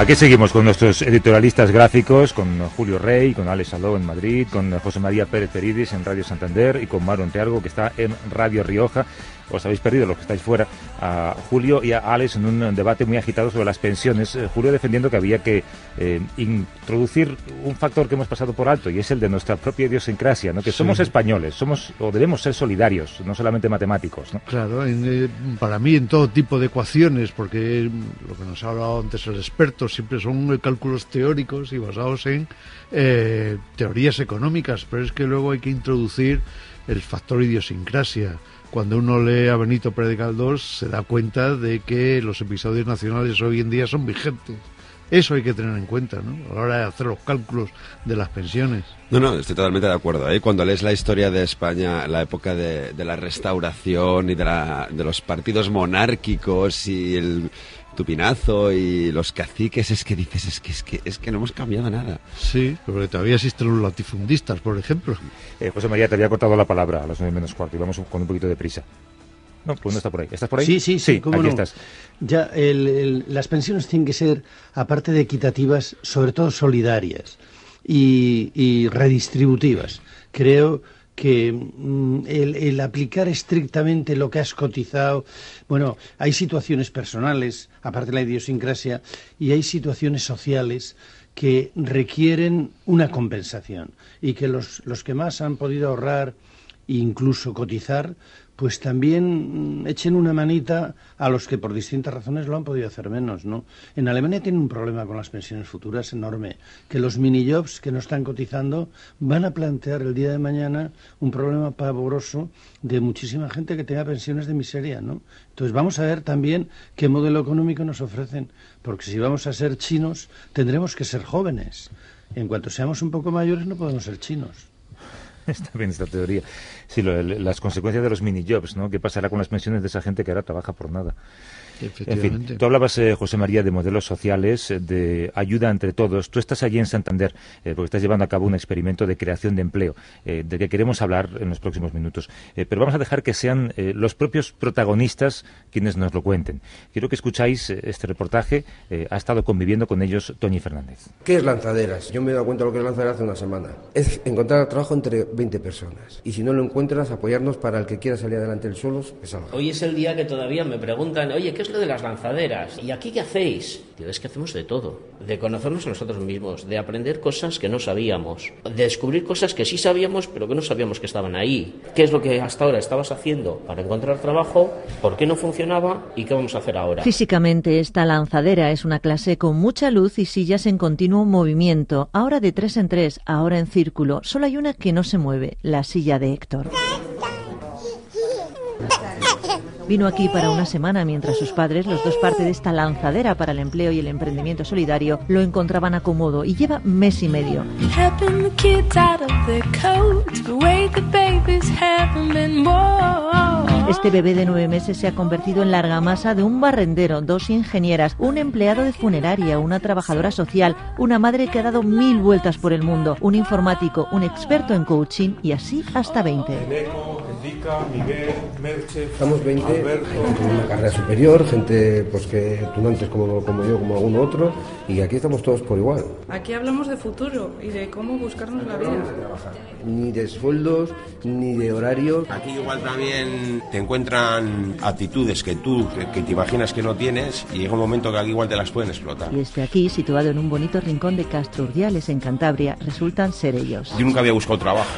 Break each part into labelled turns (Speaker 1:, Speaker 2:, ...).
Speaker 1: Aquí seguimos con nuestros editorialistas gráficos, con Julio Rey, con Alex Saló en Madrid, con José María Pérez Peridis en Radio Santander y con Maro Enteargo, que está en Radio Rioja os habéis perdido los que estáis fuera, a Julio y a Alex en un debate muy agitado sobre las pensiones. Eh, Julio defendiendo que había que eh, introducir un factor que hemos pasado por alto y es el de nuestra propia idiosincrasia, ¿no? que somos españoles, somos o debemos ser solidarios, no solamente matemáticos. ¿no?
Speaker 2: Claro, eh, para mí en todo tipo de ecuaciones, porque lo que nos ha hablado antes el experto siempre son cálculos teóricos y basados en teorías económicas, pero es que luego hay que introducir el factor idiosincrasia cuando uno lee a Benito Pérez Galdós se da cuenta de que los episodios nacionales hoy en día son vigentes. Eso hay que tener en cuenta, ¿no? A la hora de hacer los cálculos de las pensiones.
Speaker 3: No, no, estoy totalmente de acuerdo. ¿eh? Cuando lees la historia de España, la época de, de la restauración y de, la, de los partidos monárquicos y el Tupinazo y los caciques, es que dices, es que, es que, es que no hemos cambiado nada.
Speaker 2: Sí, porque todavía existen los latifundistas, por ejemplo.
Speaker 1: Eh, José María, te había cortado la palabra a las nueve menos cuarto y vamos con un poquito de prisa. No, pues no está por ahí. ¿Estás por ahí?
Speaker 4: Sí, sí, sí.
Speaker 1: aquí estás.
Speaker 4: Ya, las pensiones tienen que ser, aparte de equitativas, sobre todo solidarias y, y redistributivas. Creo que mm, el, aplicar estrictamente lo que has cotizado, bueno, hay situaciones personales, aparte de la idiosincrasia, y hay situaciones sociales que requieren una compensación y que los, los que más han podido ahorrar e incluso cotizar, pues también mm, echen una manita a los que por distintas razones lo han podido hacer menos, ¿no? En Alemania tienen un problema con las pensiones futuras enorme, que los mini-jobs que no están cotizando van a plantear el día de mañana un problema pavoroso de muchísima gente que tenga pensiones de miseria, ¿no? Entonces vamos a ver también qué modelo económico nos ofrecen, porque si vamos a ser chinos tendremos que ser jóvenes. En cuanto seamos un poco mayores no podemos ser chinos.
Speaker 1: Está bien esta teoría. Sí, las consecuencias de los mini-jobs, ¿no? ¿Qué pasará con las pensiones de esa gente que ahora trabaja por nada? En fin, tú hablabas, eh, José María, de modelos sociales, eh, de ayuda entre todos. Tú estás allí en Santander eh, porque estás llevando a cabo un experimento de creación de empleo, de que queremos hablar en los próximos minutos. pero vamos a dejar que sean los propios protagonistas quienes nos lo cuenten. Quiero que escucháis este reportaje. ha estado conviviendo con ellos Toñi Fernández.
Speaker 5: ¿Qué es lanzaderas? Yo me he dado cuenta de lo que es lanzaderas hace una semana. Es encontrar trabajo entre 20 personas. Y si no lo encuentras, apoyarnos para el que quiera salir adelante el solos, que salga.
Speaker 6: Hoy es el día que todavía me preguntan, oye, ¿qué es de las lanzaderas. ¿Y aquí qué hacéis? es que hacemos de todo. De conocernos a nosotros mismos, de aprender cosas que no sabíamos, de descubrir cosas que sí sabíamos, pero que no sabíamos que estaban ahí. ¿Qué es lo que hasta ahora estabas haciendo para encontrar trabajo? ¿Por qué no funcionaba? ¿Y qué vamos a hacer ahora?
Speaker 7: Físicamente, esta lanzadera es una clase con mucha luz y sillas en continuo movimiento. Ahora de tres en tres, ahora en círculo. Solo hay una que no se mueve, la silla de Héctor. Vino aquí para una semana mientras sus padres, los dos parte de esta lanzadera para el empleo y el emprendimiento solidario, lo encontraban acomodo y lleva mes y medio. Este bebé de nueve meses se ha convertido en larga masa de un barrendero, dos ingenieras, un empleado de funeraria, una trabajadora social, una madre que ha dado mil vueltas por el mundo, un informático, un experto en coaching y así hasta 20.
Speaker 5: Estamos 20, con una carrera superior, gente pues que tunantes como, como yo, como algún otro, y aquí estamos todos por igual.
Speaker 8: Aquí hablamos de futuro y de cómo buscarnos la vida.
Speaker 5: Ni de sueldos, ni de horarios.
Speaker 9: Aquí igual también te encuentran actitudes que tú, que, te imaginas que no tienes, y llega un momento que aquí igual te las pueden explotar.
Speaker 7: Y este aquí, situado en un bonito rincón de Castro Urdiales, en Cantabria, resultan ser ellos.
Speaker 9: Yo nunca había buscado trabajo,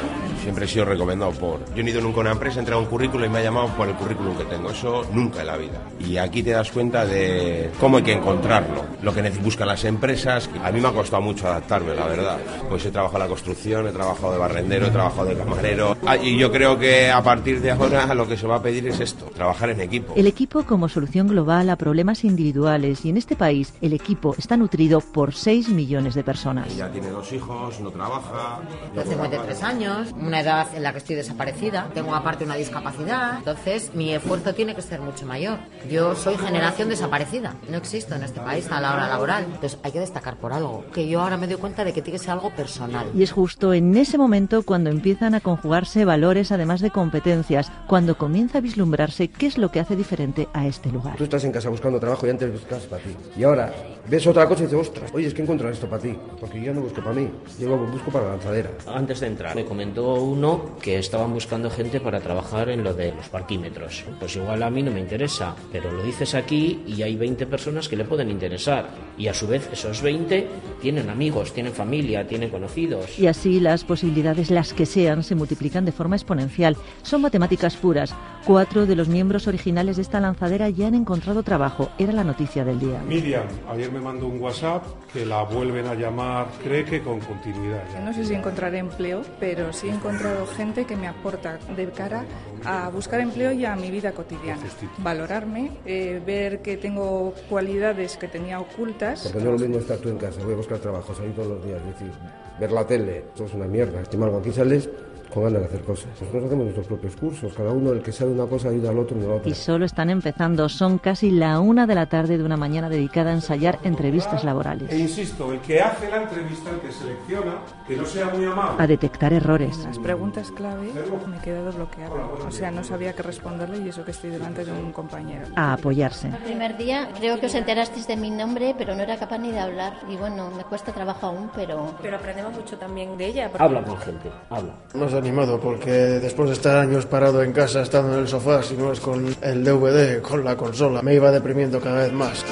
Speaker 9: siempre he sido recomendado por... Yo he ido nunca a una empresa, he entrado un currículum y me ha llamado por el currículum que tengo. Eso nunca en la vida. Y aquí te das cuenta de cómo hay que encontrarlo, lo que buscan las empresas. A mí me ha costado mucho adaptarme, la verdad. Pues he trabajado en la construcción, he trabajado de barrendero, he trabajado de camarero. Ah, y yo creo que a partir de ahora lo que se va a pedir es esto, trabajar en equipo.
Speaker 7: El equipo como solución global a problemas individuales. Y en este país el equipo está nutrido por 6 millones de personas.
Speaker 9: Ella tiene dos hijos, no trabaja.
Speaker 10: Tengo 53 años, una edad en la que estoy desaparecida. Tengo aparte una discapacidad. Entonces, mi esfuerzo tiene que ser mucho mayor. Yo soy generación desaparecida. No existo en este país a la hora laboral. Entonces, hay que destacar por algo. Que yo ahora me doy cuenta de que tiene que ser algo personal.
Speaker 7: Y es justo en ese momento cuando empiezan a conjugarse valores además de competencias, cuando comienza a vislumbrarse qué es lo que hace diferente a este lugar.
Speaker 5: Tú estás en casa buscando trabajo y antes buscas para ti. Y ahora ves otra cosa y dices, ostras, oye, es que encuentro esto para ti. Porque yo no busco para mí, yo busco para la lanzadera.
Speaker 6: Antes de entrar, me comentó uno que estaban buscando gente para trabajar en lo de los parquímetros. Pues igual a mí no me interesa, pero lo dices aquí y hay 20 personas que le pueden interesar. Y a su vez, esos 20 tienen amigos, tienen familia, tienen conocidos.
Speaker 7: Y así las posibilidades, las que sean, se multiplican de forma exponencial. Son matemáticas puras. Cuatro de los miembros originales de esta lanzadera ya han encontrado trabajo. Era la noticia del día.
Speaker 11: Miriam, ayer me mandó un WhatsApp que la vuelven a llamar, cree que con continuidad.
Speaker 8: No sé si encontraré empleo, pero sí he encontrado gente que me aporta de cara a buscar empleo y a mi vida cotidiana. Valorarme, eh, ver que tengo cualidades que tenía ocultas.
Speaker 5: Porque no es lo mismo estar tú en casa, voy a buscar trabajo, salir todos los días, decir, ver la tele, eso es una mierda. Estimar, aquí sales con ganas de hacer cosas. Nosotros hacemos nuestros propios cursos, cada uno el que sabe una cosa ayuda al otro y la otra.
Speaker 7: Y solo están empezando, son casi la una de la tarde de una mañana dedicada a ensayar entrevistas laborales.
Speaker 11: E insisto, el que hace la entrevista, el que selecciona, que no sea muy amable.
Speaker 7: A detectar errores.
Speaker 8: Las preguntas clave me he quedado bloqueado. O sea, no sabía qué responderle y eso que estoy delante de un compañero.
Speaker 7: A apoyarse.
Speaker 12: El primer día creo que os enterasteis de mi nombre, pero no era capaz ni de hablar. Y bueno, me cuesta trabajo aún, pero...
Speaker 13: Pero aprendemos mucho también de ella.
Speaker 6: Habla con gente, habla
Speaker 14: animado porque después de estar años parado en casa, estando en el sofá, si no es con el DVD, con la consola, me iba deprimiendo cada vez más.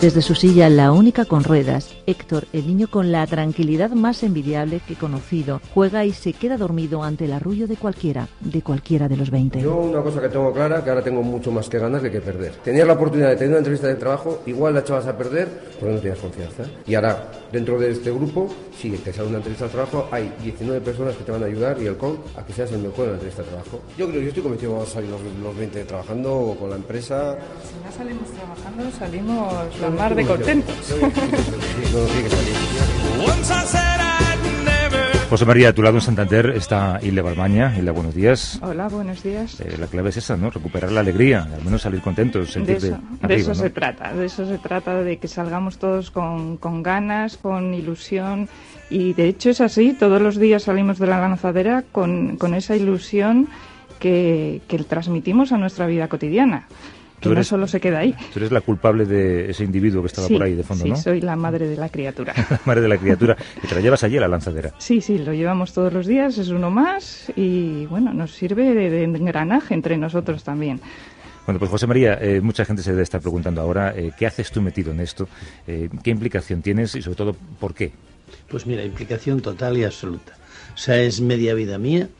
Speaker 7: Desde su silla, la única con ruedas, Héctor, el niño con la tranquilidad más envidiable que he conocido, juega y se queda dormido ante el arrullo de cualquiera, de cualquiera de los 20.
Speaker 5: Yo una cosa que tengo clara, que ahora tengo mucho más que ganar que que perder. Tenías la oportunidad de tener una entrevista de trabajo, igual la echabas a perder porque no tenías confianza. Y ahora, dentro de este grupo, si te sale una entrevista de trabajo, hay 19 personas que te van a ayudar y el CON a que seas el mejor en la entrevista de trabajo. Yo creo, yo estoy convencido que vamos a salir los, los 20 trabajando con la empresa.
Speaker 8: Si no salimos trabajando, salimos la mar de contentos.
Speaker 1: José María, a tu lado en Santander está Ile Balmaña. Ile, buenos días.
Speaker 8: Hola, buenos días.
Speaker 1: Eh, la clave es esa, ¿no? Recuperar la alegría, al menos salir contentos, sentirte
Speaker 8: De eso, de eso se trata, de eso se trata, de que salgamos todos con, con ganas, con ilusión. Y de hecho es así, todos los días salimos de la lanzadera con, con esa ilusión que, que transmitimos a nuestra vida cotidiana que no solo se queda ahí.
Speaker 1: Tú eres la culpable de ese individuo que estaba por ahí de fondo,
Speaker 8: sí,
Speaker 1: ¿no?
Speaker 8: Sí, soy la madre de la criatura.
Speaker 1: la madre de la criatura. Y te la llevas allí a la lanzadera.
Speaker 8: Sí, sí, lo llevamos todos los días, es uno más y bueno, nos sirve de, de engranaje entre nosotros también.
Speaker 1: Bueno, pues José María, eh, mucha gente se debe estar preguntando ahora, eh, ¿qué haces tú metido en esto? Eh, ¿Qué implicación tienes y sobre todo, por qué?
Speaker 4: Pues mira, implicación total y absoluta. O sea, es media vida mía.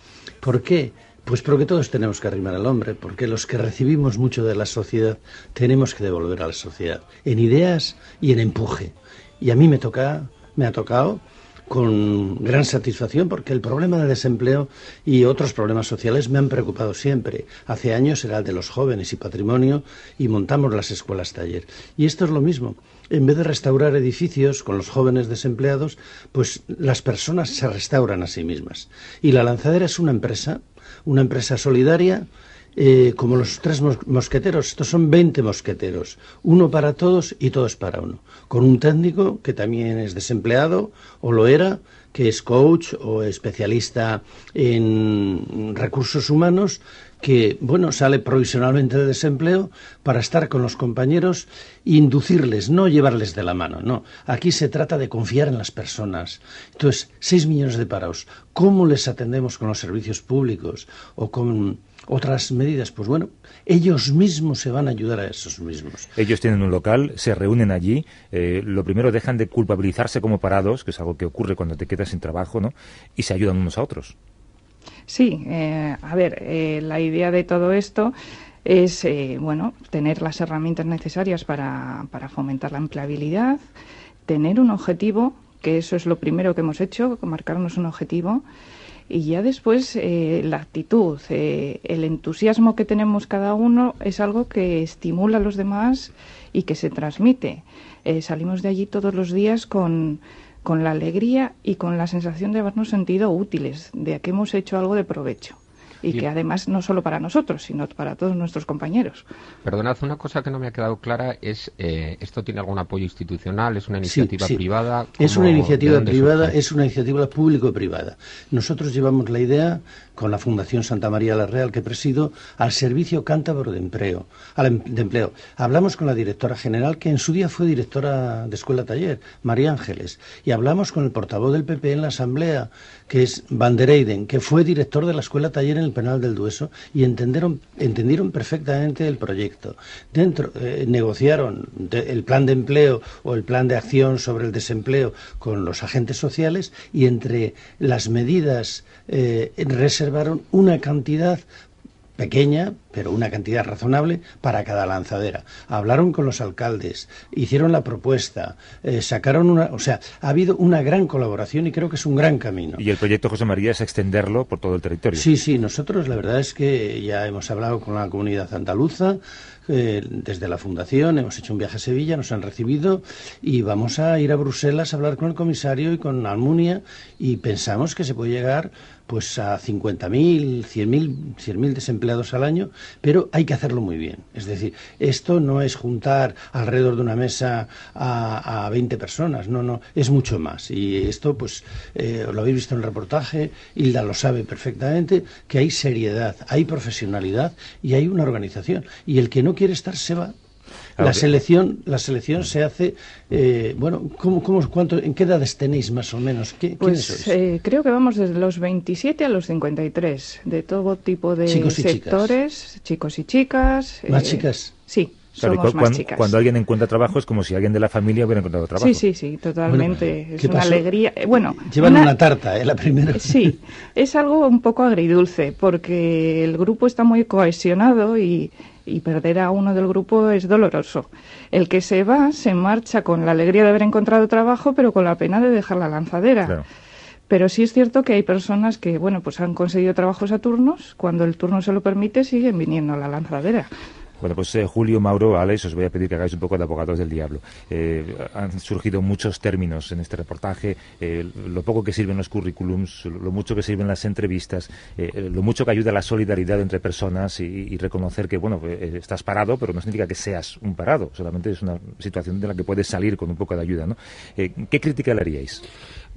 Speaker 4: ¿Por qué? Pues porque todos tenemos que arrimar al hombre, porque los que recibimos mucho de la sociedad tenemos que devolver a la sociedad, en ideas y en empuje. Y a mí me toca, me ha tocado con gran satisfacción porque el problema de desempleo y otros problemas sociales me han preocupado siempre. Hace años era el de los jóvenes y patrimonio y montamos las escuelas taller. Y esto es lo mismo. En vez de restaurar edificios con los jóvenes desempleados, pues las personas se restauran a sí mismas. Y la lanzadera es una empresa una empresa solidaria eh, como los tres mosqueteros. Estos son 20 mosqueteros, uno para todos y todos para uno. Con un técnico que también es desempleado o lo era, que es coach o especialista en recursos humanos, que, bueno, sale provisionalmente de desempleo para estar con los compañeros e inducirles, no llevarles de la mano, no. Aquí se trata de confiar en las personas. Entonces, seis millones de parados. ¿Cómo les atendemos con los servicios públicos o con otras medidas? Pues bueno, ellos mismos se van a ayudar a esos mismos.
Speaker 1: Ellos tienen un local, se reúnen allí, eh, lo primero dejan de culpabilizarse como parados, que es algo que ocurre cuando te quedas sin trabajo, ¿no? Y se ayudan unos a otros.
Speaker 8: Sí, eh, a ver, eh, la idea de todo esto es, eh, bueno, tener las herramientas necesarias para, para fomentar la empleabilidad, tener un objetivo, que eso es lo primero que hemos hecho, marcarnos un objetivo, y ya después eh, la actitud, eh, el entusiasmo que tenemos cada uno es algo que estimula a los demás y que se transmite. Eh, salimos de allí todos los días con, con la alegría y con la sensación de habernos sentido útiles, de que hemos hecho algo de provecho y que además no solo para nosotros, sino para todos nuestros compañeros.
Speaker 15: Perdonad, una cosa que no me ha quedado clara es, eh, ¿esto tiene algún apoyo institucional? ¿Es una iniciativa privada?
Speaker 4: Es una iniciativa privada, es una iniciativa público-privada. Nosotros llevamos la idea con la Fundación Santa María la Real que presido al Servicio Cántabro de Empleo, em, de Empleo. Hablamos con la directora general, que en su día fue directora de Escuela Taller, María Ángeles, y hablamos con el portavoz del PP en la Asamblea, que es Van der Eyden, que fue director de la Escuela Taller en Penal del Dueso, y entendieron, entendieron perfectamente el proyecto. Dentro eh, negociaron el plan de empleo o el plan de acción sobre el desempleo con los agentes sociales y entre las medidas eh, reservaron una cantidad pequeña, pero una cantidad razonable para cada lanzadera. Hablaron con los alcaldes, hicieron la propuesta, eh, sacaron una... O sea, ha habido una gran colaboración y creo que es un gran camino.
Speaker 1: Y el proyecto José María es extenderlo por todo el territorio.
Speaker 4: Sí, sí, nosotros la verdad es que ya hemos hablado con la comunidad andaluza, eh, desde la Fundación, hemos hecho un viaje a Sevilla, nos han recibido y vamos a ir a Bruselas a hablar con el comisario y con Almunia y pensamos que se puede llegar pues a 50.000, 100.000 100 desempleados al año, pero hay que hacerlo muy bien. Es decir, esto no es juntar alrededor de una mesa a, a 20 personas, no, no, es mucho más. Y esto, pues, eh, lo habéis visto en el reportaje, Hilda lo sabe perfectamente, que hay seriedad, hay profesionalidad y hay una organización. Y el que no quiere estar se va. La selección, la selección se hace, eh, bueno, ¿cómo, cómo, cuánto, ¿en qué edades tenéis más o menos?
Speaker 8: pues eh, creo que vamos desde los 27 a los 53, de todo tipo de sectores, chicos y chicas.
Speaker 4: ¿Más eh, chicas?
Speaker 8: Sí. somos más chicas.
Speaker 1: cuando alguien encuentra trabajo es como si alguien de la familia hubiera encontrado trabajo.
Speaker 8: Sí, sí, sí, totalmente. es una alegría. Bueno,
Speaker 4: llevan una, tarta, ¿eh? La primera.
Speaker 8: Sí, es algo un poco agridulce porque el grupo está muy cohesionado y y perder a uno del grupo es doloroso. El que se va se marcha con la alegría de haber encontrado trabajo, pero con la pena de dejar la lanzadera. Pero sí es cierto que hay personas que, bueno, pues han conseguido trabajos a turnos, cuando el turno se lo permite siguen viniendo a la lanzadera.
Speaker 1: Bueno, pues eh, Julio, Mauro, Alex, os voy a pedir que hagáis un poco de abogados del diablo. Eh, han surgido muchos términos en este reportaje, eh, lo poco que sirven los currículums, lo mucho que sirven las entrevistas, lo mucho que ayuda la solidaridad entre personas y, reconocer que, bueno, estás parado, pero no significa que seas un parado, solamente es una situación de la que puedes salir con un poco de ayuda, ¿no? ¿Qué crítica le haríais?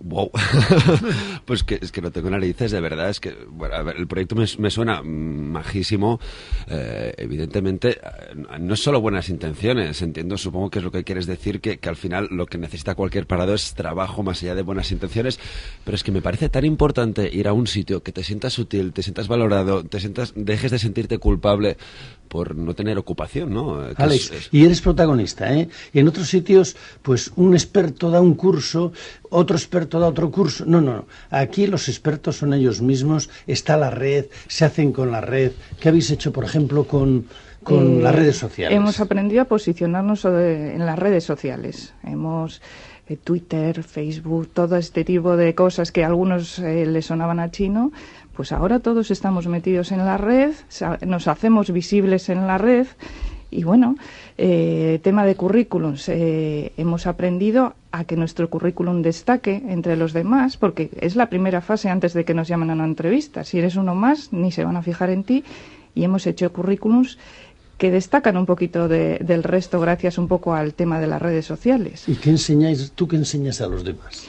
Speaker 3: Wow. pues que, es que no tengo narices, de verdad. Es que, bueno, a ver, el proyecto me, suena majísimo. Eh, evidentemente, eh, no es solo buenas intenciones, entiendo, supongo que es lo que quieres decir, que, que, al final lo que necesita cualquier parado es trabajo más allá de buenas intenciones. Pero es que me parece tan importante ir a un sitio que te sientas útil, te sientas valorado, te sientas, dejes de sentirte culpable por no tener ocupación, ¿no?
Speaker 4: Alex, y eres protagonista, ¿eh? Y en otros sitios, pues un experto da un curso, otro experto da otro curso. No, no, no. Aquí los expertos son ellos mismos, está la red, se hacen con la red. ¿Qué habéis hecho, por ejemplo, con, con eh, las redes sociales?
Speaker 8: Hemos aprendido a posicionarnos en las redes sociales. Hemos eh, Twitter, Facebook, todo este tipo de cosas que a algunos eh, les sonaban a chino, pues ahora todos estamos metidos en la red, nos hacemos visibles en la red y bueno, eh, tema de currículums, eh, hemos aprendido a que nuestro currículum destaque entre los demás, porque es la primera fase antes de que nos llamen a una entrevista. Si eres uno más, ni se van a fijar en ti. Y hemos hecho currículums que destacan un poquito del resto gracias un poco al tema de las redes sociales.
Speaker 4: ¿Y qué enseñáis, tú qué enseñas a los demás?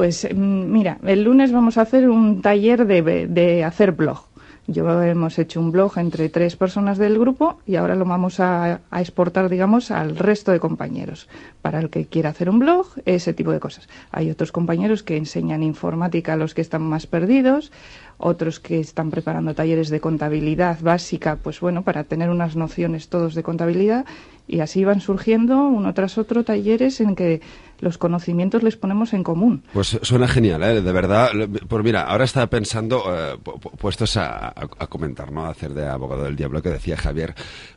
Speaker 8: Pues mm, mira, el lunes vamos a hacer un taller de, de hacer blog. Yo hemos hecho un blog entre tres personas del grupo y ahora lo vamos a, a, exportar, digamos, al resto de compañeros. Para el que quiera hacer un blog, ese tipo de cosas. Hay otros compañeros que enseñan informática a los que están más perdidos, otros que están preparando talleres de contabilidad básica, pues bueno, para tener unas nociones todos de contabilidad y así van surgiendo uno tras otro talleres en que los conocimientos les ponemos en común.
Speaker 3: Pues suena genial, ¿eh? de verdad. Pues mira, ahora estaba pensando, eh, puestos a, comentar, ¿no? A hacer de abogado del diablo, que decía Javier,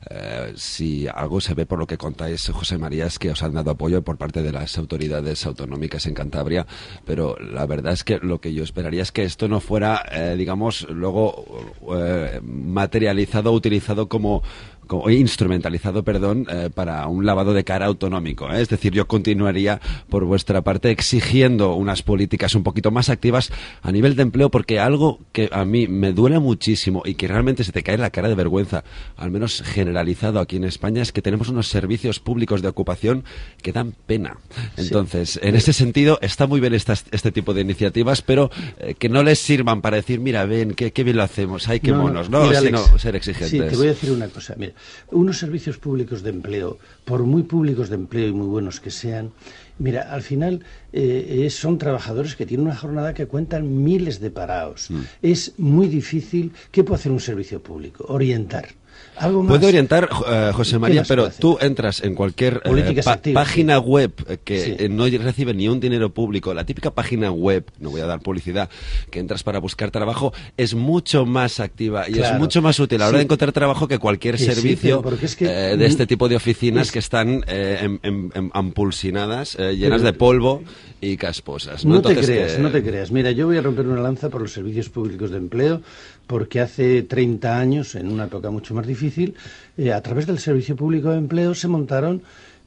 Speaker 3: eh, si algo se ve por lo que contáis, José María, es que os han dado apoyo por parte de las autoridades autonómicas en Cantabria, pero la verdad es que lo que yo esperaría es que esto no fuera, digamos, luego materializado, utilizado como instrumentalizado, perdón, eh, para un lavado de cara autonómico. ¿eh? Es decir, yo continuaría por vuestra parte exigiendo unas políticas un poquito más activas a nivel de empleo, porque algo que a mí me duele muchísimo y que realmente se te cae la cara de vergüenza, al menos generalizado aquí en España, es que tenemos unos servicios públicos de ocupación que dan pena. Entonces, en ese sentido, está muy bien este tipo de iniciativas, pero eh, que no les sirvan para decir, mira, ven, qué, bien lo hacemos, hay que monos, no, sino ser exigentes.
Speaker 4: Sí, te voy a decir una cosa. Mira, unos servicios públicos de empleo, por muy públicos de empleo y muy buenos que sean, mira, al final eh, son trabajadores que tienen una jornada que cuentan miles de parados. Mm. Es muy difícil. ¿Qué puede hacer un servicio público? Orientar
Speaker 3: Puede orientar, eh, José María, pero tú entras en cualquier eh, página web que eh, no recibe ni un dinero público, la típica página web, no voy a dar publicidad, que entras para buscar trabajo, es mucho más activa y es mucho más útil a la hora de encontrar trabajo que cualquier servicio de este tipo de oficinas que están ampulsinadas, llenas de polvo y casposas.
Speaker 4: No, te creas, no te creas. Mira, yo voy a romper una lanza por los servicios públicos de empleo porque hace 30 años, en una época mucho más difícil, eh, a través del Servicio Público de Empleo se montaron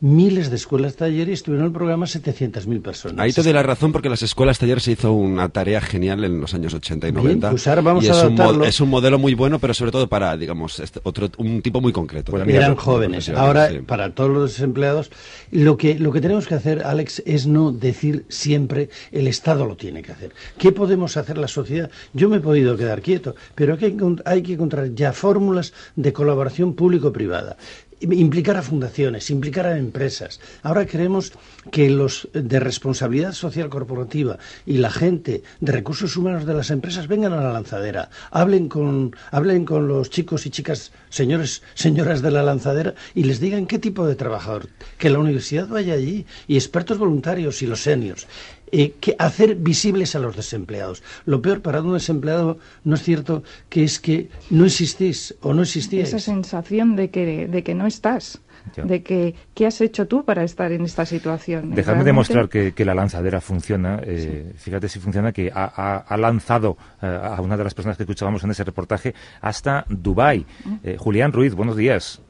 Speaker 4: miles de escuelas taller y estuvieron en el programa 700.000 personas.
Speaker 3: Ahí te doy la razón porque las escuelas taller se hizo una tarea genial en los años 80 y 90.
Speaker 4: pues ahora vamos
Speaker 3: y
Speaker 4: a
Speaker 3: es,
Speaker 4: un
Speaker 3: es un modelo muy bueno, pero sobre todo para, digamos, este otro, un tipo muy concreto.
Speaker 4: Pues eran jóvenes. Ahora, para todos los desempleados, lo que, lo que tenemos que hacer, Alex, es no decir siempre el Estado lo tiene que hacer. ¿Qué podemos hacer la sociedad? Yo me he podido quedar quieto, pero hay que, hay que encontrar ya fórmulas de colaboración público-privada implicar a fundaciones, implicar a empresas. Ahora queremos que los de responsabilidad social corporativa y la gente de recursos humanos de las empresas vengan a la lanzadera, hablen con, hablen con los chicos y chicas, señores, señoras de la lanzadera y les digan qué tipo de trabajador, que la universidad vaya allí y expertos voluntarios y los seniors. Eh, que hacer visibles a los desempleados. Lo peor para un desempleado no es cierto que es que no existís o no existíais.
Speaker 8: Esa sensación de que, de que no estás. de que qué has hecho tú para estar en esta situación.
Speaker 1: Déjame demostrar que, la lanzadera funciona. Eh, fíjate si funciona que ha, lanzado eh, a una de las personas que escuchábamos en ese reportaje hasta Dubái. Mm. Julián Ruiz, buenos días.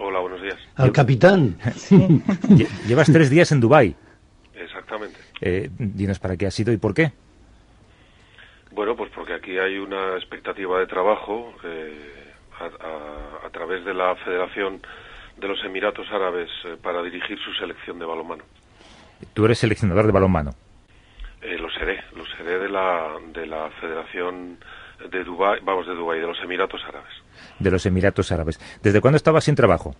Speaker 16: Hola, buenos días.
Speaker 4: Al capitán.
Speaker 1: Llevas tres días en Dubái.
Speaker 16: Exactamente.
Speaker 1: Eh, dinos para qué ha sido y por qué.
Speaker 16: Bueno, pues porque aquí hay una expectativa de trabajo eh, a, través de la Federación de los Emiratos Árabes eh, para dirigir su selección de balonmano.
Speaker 1: ¿Tú eres seleccionador de balonmano?
Speaker 16: Eh, lo seré, lo seré de la, de la Federación de Dubái, vamos, de Dubái, de los Emiratos Árabes.
Speaker 1: De los Emiratos Árabes. ¿Desde cuándo estabas sin trabajo?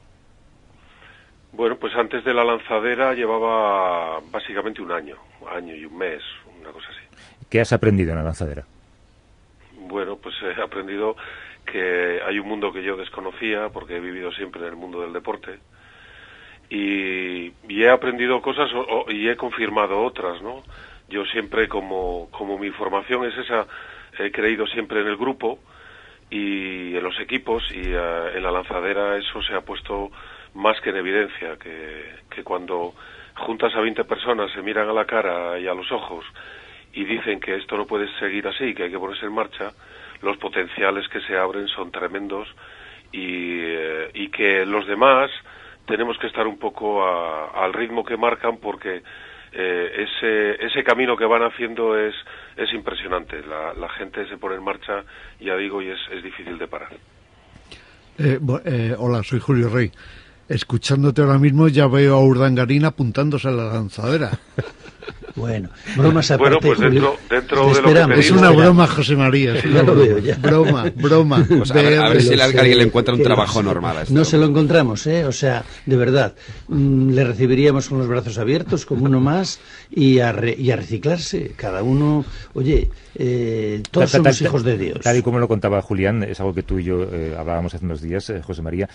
Speaker 16: Bueno, pues antes de la lanzadera llevaba básicamente un año, año y un mes, una cosa así.
Speaker 1: ¿Qué has aprendido en la lanzadera?
Speaker 16: Bueno, pues he aprendido que hay un mundo que yo desconocía porque he vivido siempre en el mundo del deporte y, he aprendido cosas y he confirmado otras, ¿no? Yo siempre, como, como mi formación es esa, he creído siempre en el grupo y en los equipos y eh, en la lanzadera eso se ha puesto más que en evidencia, que, cuando juntas a 20 personas se miran a la cara y a los ojos y dicen que esto no puede seguir así, que hay que ponerse en marcha, los potenciales que se abren son tremendos y, eh, y que los demás tenemos que estar un poco al ritmo que marcan porque eh, ese, ese camino que van haciendo es, es impresionante. La, gente se pone en marcha, ya digo, y es, es difícil de parar.
Speaker 2: Eh, hola, soy Julio Rey. Escuchándote ahora mismo ya veo a Urdangarín apuntándose a la lanzadera.
Speaker 4: Bueno, bromas aparte.
Speaker 16: Bueno, pues dentro, dentro de lo que
Speaker 2: Es una broma, José María. lo veo, ya. Broma, broma.
Speaker 3: Pues a, ver, si alguien le encuentra un trabajo normal.
Speaker 4: no se lo encontramos, ¿eh? O sea, de verdad, mm, le recibiríamos con los brazos abiertos, como uno más, y a, y a reciclarse. Cada uno, oye, eh, todos somos hijos de Dios.
Speaker 1: Tal y como lo contaba Julián, es algo que tú y yo eh, hablábamos hace unos días, eh, José María.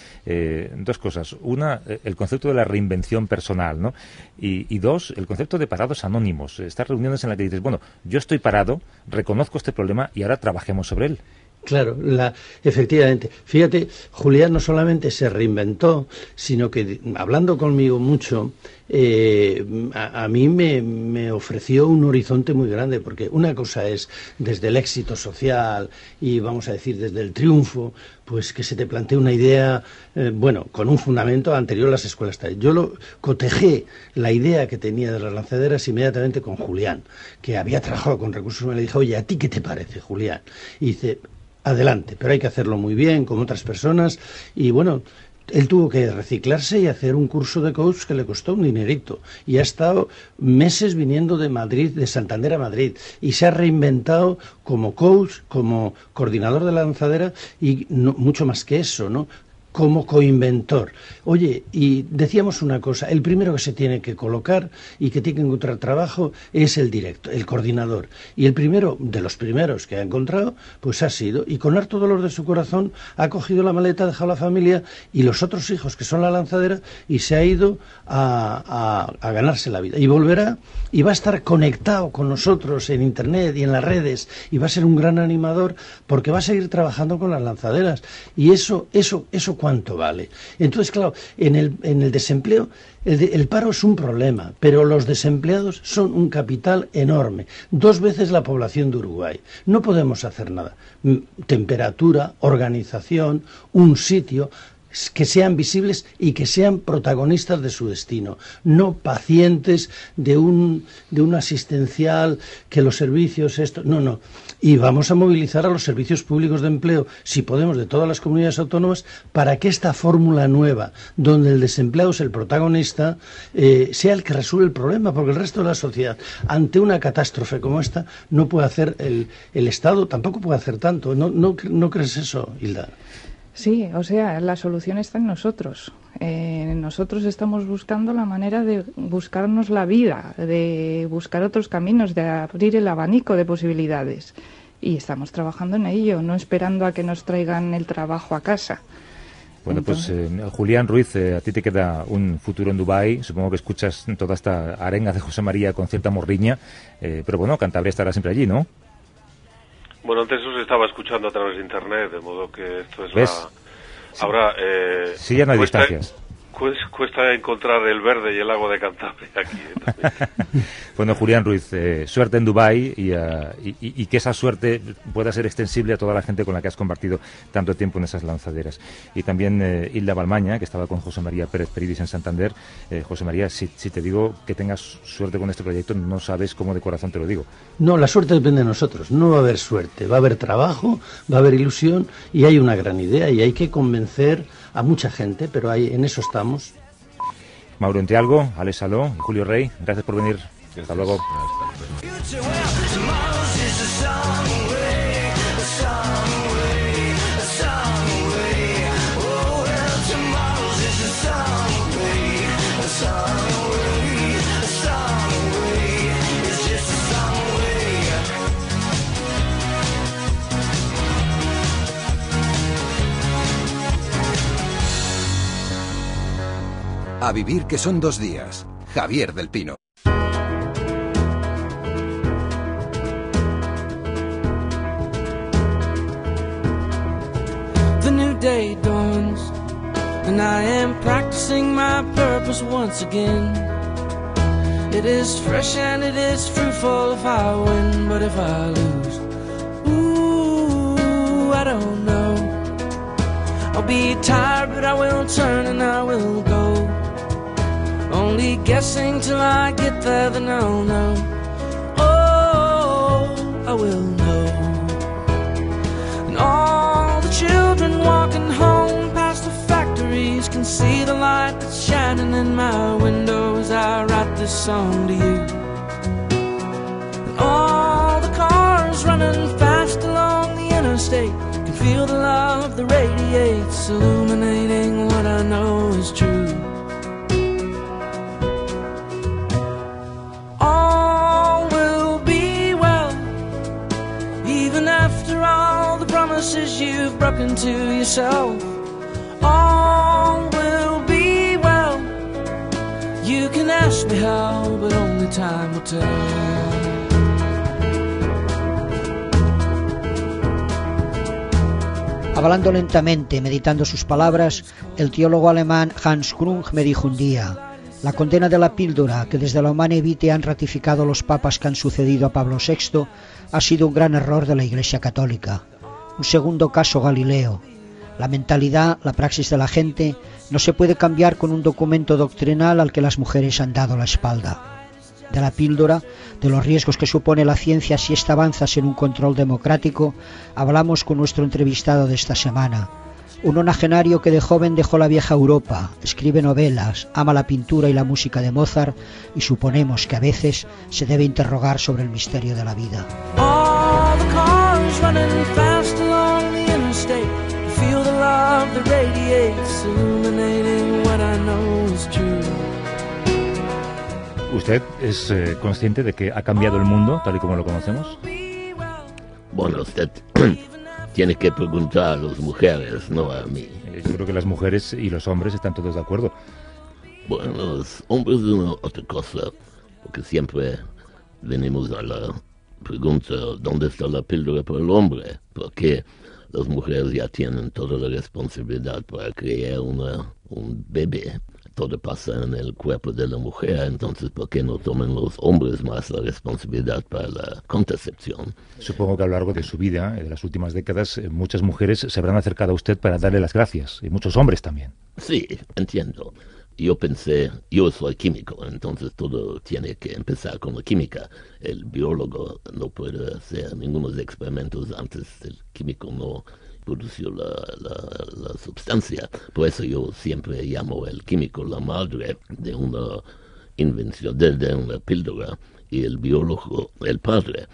Speaker 1: dos cosas. Una, el concepto de la reinvención personal, ¿no? Y, dos, el concepto de parados anónimos. Estas reuniones en las que dices, bueno, yo estoy parado, reconozco este problema y ahora trabajemos sobre él.
Speaker 4: Claro, la, efectivamente. Fíjate, Julián no solamente se reinventó, sino que hablando conmigo mucho, eh, a, mí me, ofreció un horizonte muy grande, porque una cosa es desde el éxito social y vamos a decir desde el triunfo, pues que se te plantee una idea, eh, bueno, con un fundamento anterior a las escuelas. Yo lo cotejé la idea que tenía de las lanzaderas inmediatamente con Julián, que había trabajado con recursos humanos. Le dije, oye, ¿a ti qué te parece, Julián? Y dice, adelante, pero hay que hacerlo muy bien, con otras personas. Y bueno, él tuvo que reciclarse y hacer un curso de coach que le costó un dinerito. Y ha estado meses viniendo de Madrid, de Santander a Madrid. Y se ha reinventado como coach, como coordinador de la lanzadera y mucho más que eso, ¿no? Como coinventor. Oye, y decíamos una cosa, el primero que se tiene que colocar y que tiene que encontrar trabajo es el directo, el coordinador. Y el primero, de los primeros que ha encontrado, pues ha sido, y con harto dolor de su corazón, ha cogido la maleta, ha dejado la familia y los otros hijos que son la lanzadera y se ha ido a, a ganarse la vida. Y volverá y va a estar conectado con nosotros en Internet y en las redes y va a ser un gran animador porque va a seguir trabajando con las lanzaderas. Y eso, eso, eso cuánto vale. Entonces, claro, en el, en el desempleo, el, el, paro es un problema, pero los desempleados son un capital enorme, dos veces la población de Uruguay. No podemos hacer nada. Temperatura, organización, un sitio, que sean visibles y que sean protagonistas de su destino, no pacientes de un, de un asistencial, que los servicios, esto, no, no. Y vamos a movilizar a los servicios públicos de empleo, si podemos, de todas las comunidades autónomas, para que esta fórmula nueva, donde el desempleado es el protagonista, eh, sea el que resuelve el problema, porque el resto de la sociedad, ante una catástrofe como esta, no puede hacer el, el Estado, tampoco puede hacer tanto. ¿No, no, no crees eso, Hilda?
Speaker 8: Sí, o sea, la solución está en nosotros. Eh, nosotros estamos buscando la manera de buscarnos la vida, de buscar otros caminos, de abrir el abanico de posibilidades. Y estamos trabajando en ello, no esperando a que nos traigan el trabajo a casa.
Speaker 1: Bueno, pues eh, Julián Ruiz, eh, a ti te queda un futuro en Dubái. Supongo que escuchas toda esta arenga de José María con cierta morriña, pero bueno, Cantabria estará siempre allí, ¿no?
Speaker 16: Bueno, antes os estaba escuchando a través de internet, de modo que esto es la... Ahora, eh,
Speaker 1: sí, ya no hay distancias
Speaker 16: cuesta encontrar el verde y el lago de Cantabria aquí.
Speaker 1: ¿eh? bueno, Julián Ruiz, eh, suerte en Dubái eh, y, que esa suerte pueda ser extensible a toda la gente con la que has compartido tanto tiempo en esas lanzaderas. Y también Hilda Balmaña, que estaba con José María Pérez Peridis en Santander. José María, si, te digo que tengas suerte con este proyecto, no sabes cómo de corazón te lo digo.
Speaker 4: No, la suerte depende de nosotros. No va a haber suerte, va a haber trabajo, va a haber ilusión y hay una gran idea y hay que convencer a mucha gente, pero ahí, en eso estamos.
Speaker 1: Mauro Entialgo, Alex Saló y Julio Rey, gracias por venir. Hasta luego.
Speaker 17: A vivir que son dos días. Javier del Pino.
Speaker 18: The new day dawns, and I am practicing my purpose once again. It is fresh and it is fruitful if I win, but if I lose, ooh, I don't know. I'll be tired, but I will turn and I will go. Only guessing till I get there, then I'll know. Oh, I will know. And all the children walking home past the factories can see the light that's shining in my window as I write this song to you. And all the cars running fast along the interstate can feel the love that radiates, illuminating what I know is true. Promises.
Speaker 19: Hablando lentamente, meditando sus palabras, el teólogo alemán Hans Krung me dijo un día, la condena de la píldora que desde la humana evite han ratificado los papas que han sucedido a Pablo VI ha sido un gran error de la Iglesia Católica. Un segundo caso Galileo. La mentalidad, la praxis de la gente no se puede cambiar con un documento doctrinal al que las mujeres han dado la espalda. De la píldora, de los riesgos que supone la ciencia si esta avanza sin un control democrático, hablamos con nuestro entrevistado de esta semana, un onagenario que de joven dejó la vieja Europa, escribe novelas, ama la pintura y la música de Mozart y suponemos que a veces se debe interrogar sobre el misterio de la vida.
Speaker 1: ¿Usted es eh, consciente de que ha cambiado el mundo tal y como lo conocemos?
Speaker 20: Bueno, usted tiene que preguntar a las mujeres, no a mí.
Speaker 1: Eh, yo creo que las mujeres y los hombres están todos de acuerdo.
Speaker 20: Bueno, los hombres es una otra cosa, porque siempre venimos a la pregunta, ¿dónde está la píldora para el hombre? Porque las mujeres ya tienen toda la responsabilidad para crear una, un bebé todo pasa en el cuerpo de la mujer, entonces ¿por qué no toman los hombres más la responsabilidad para la contracepción?
Speaker 1: Supongo que a lo largo de su vida, de las últimas décadas, eh, muchas mujeres se habrán acercado a usted para darle las gracias, y muchos hombres también.
Speaker 20: Sí, entiendo. Yo pensé, yo soy químico, entonces todo tiene que empezar con la química. El biólogo no puede hacer ningunos experimentos antes, el químico no produjo la, la, sustancia. Por eso yo siempre llamo el químico la madre de una invención, de una píldora, y el biólogo el padre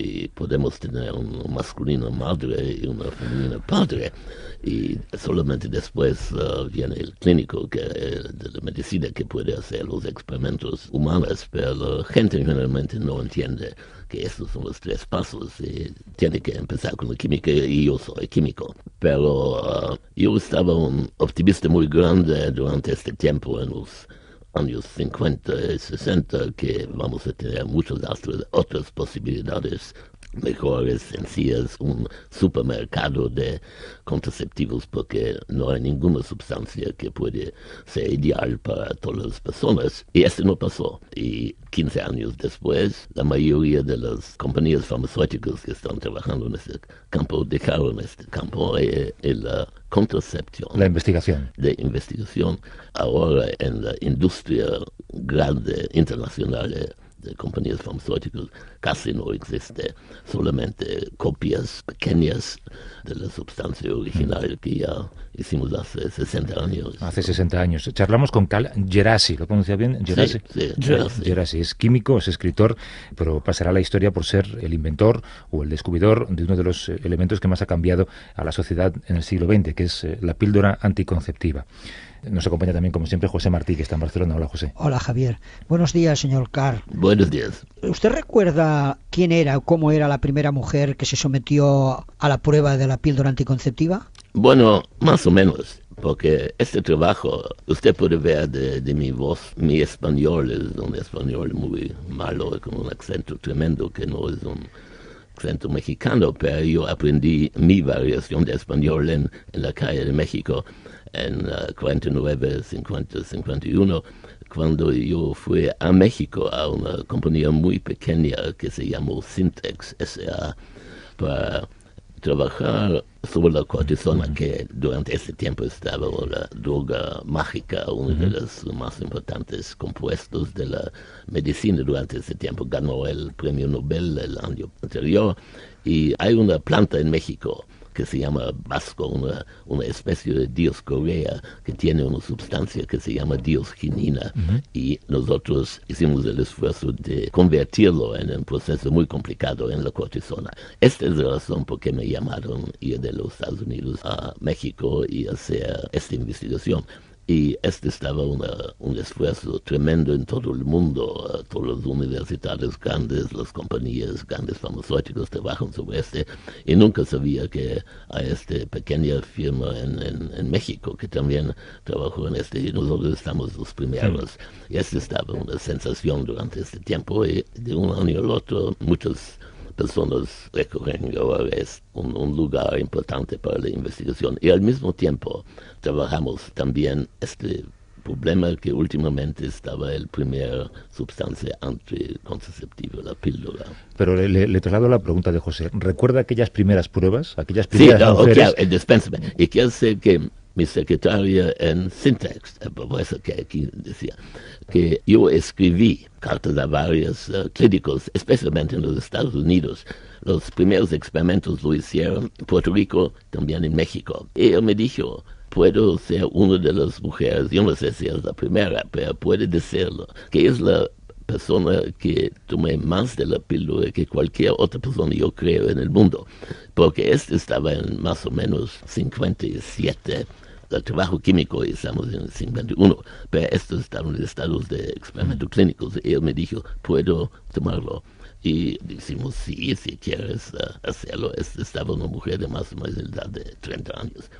Speaker 20: y podemos tener una masculina madre y una femenina padre. Y solamente después uh, viene el clínico que de la medicina que puede hacer los experimentos humanos pero gente generalmente no entiende que estos son los tres pasos y tiene que empezar con la química y yo soy químico. Pero uh, yo estaba un optimista muy grande durante este tiempo en los años 50 y 60 que vamos a tener muchas otras posibilidades mejores, sencillas, un supermercado de contraceptivos porque no hay ninguna sustancia que puede ser ideal para todas las personas. Y esto no pasó. Y 15 años después, la mayoría de las compañías farmacéuticas que están trabajando en este campo dejaron este campo y, eh, la contracepción.
Speaker 1: La investigación.
Speaker 20: De investigación. Ahora en la industria grande internacional eh, de compañías farmacéuticas casi no existe, solamente copias pequeñas de la sustancia original que ya hicimos hace 60 años.
Speaker 1: Hace 60 años. Charlamos con Cal Gerasi, ¿lo pronuncia bien? Gerasi.
Speaker 20: Sí, sí,
Speaker 1: Gerasi. Es químico, es escritor, pero pasará la historia por ser el inventor o el descubridor de uno de los elementos que más ha cambiado a la sociedad en el siglo XX, que es eh, la píldora anticonceptiva. Nos acompaña también, como siempre, José Martí, que está en Barcelona. Hola, José.
Speaker 19: Hola, Javier. Buenos días, señor Carr.
Speaker 20: Buenos días.
Speaker 19: ¿Usted recuerda quién era o cómo era la primera mujer que se sometió a la prueba de la píldora anticonceptiva?
Speaker 20: Bueno, más o menos, porque este trabajo, usted puede ver de, mi voz, mi español es un español muy malo, con un acento tremendo que no es un acento mexicano, pero yo aprendí mi variación de español en, en la calle de México en 49, 50, 51, cuando yo fui a México a una compañía muy pequeña que se llamó Syntex S.A. para trabajar sobre la cortisona, que durante ese tiempo estaba la droga mágica, uno de los más importantes compuestos de la medicina durante ese tiempo. Ganó el premio Nobel el año anterior y hay una planta en México que se llama vasco, una, una especie de dios corea que tiene una sustancia que se llama diosginina y nosotros hicimos el esfuerzo de convertirlo en un proceso muy complicado en la cortisona. Esta es la razón por qué me llamaron ir de los Estados Unidos a México y hacer esta investigación. Y este estaba un esfuerzo tremendo en todo el mundo. Todas las universidades grandes, las compañías grandes farmacéuticas trabajan sobre este. Y nunca sabía que hay esta pequeña firma en, México que también trabajó en este. Y nosotros estamos los primeros. Y este estaba una sensación durante este tiempo. Y de un año al otro, muchos personas recurren ahora es un, un, lugar importante para la investigación y al mismo tiempo trabajamos también este problema que últimamente estaba el primer sustancia anticonceptiva, la píldora.
Speaker 1: Pero le, le, traslado la pregunta de José. ¿Recuerda aquellas primeras pruebas? Aquellas primeras sí, mujeres...
Speaker 20: okay, Y quiero decir que mi secretaria en Syntax, el profesor que aquí decía, que yo escribí cartas a varios uh, clínicos, especialmente en los Estados Unidos. Los primeros experimentos lo hicieron en Puerto Rico, también en México. Y él me dijo, puedo ser una de las mujeres, yo no sé si es la primera, pero puede decirlo, que es la persona que tomé más de la píldora que cualquier otra persona, yo creo, en el mundo. Porque este estaba en más o menos 57 el trabajo químico estamos en 51, pero estos estaban en estados de experimento clínicos. Y él me dijo, ¿puedo tomarlo? Y decimos, sí, si quieres uh, hacerlo. Este estaba una mujer de más o menos edad de 30 años.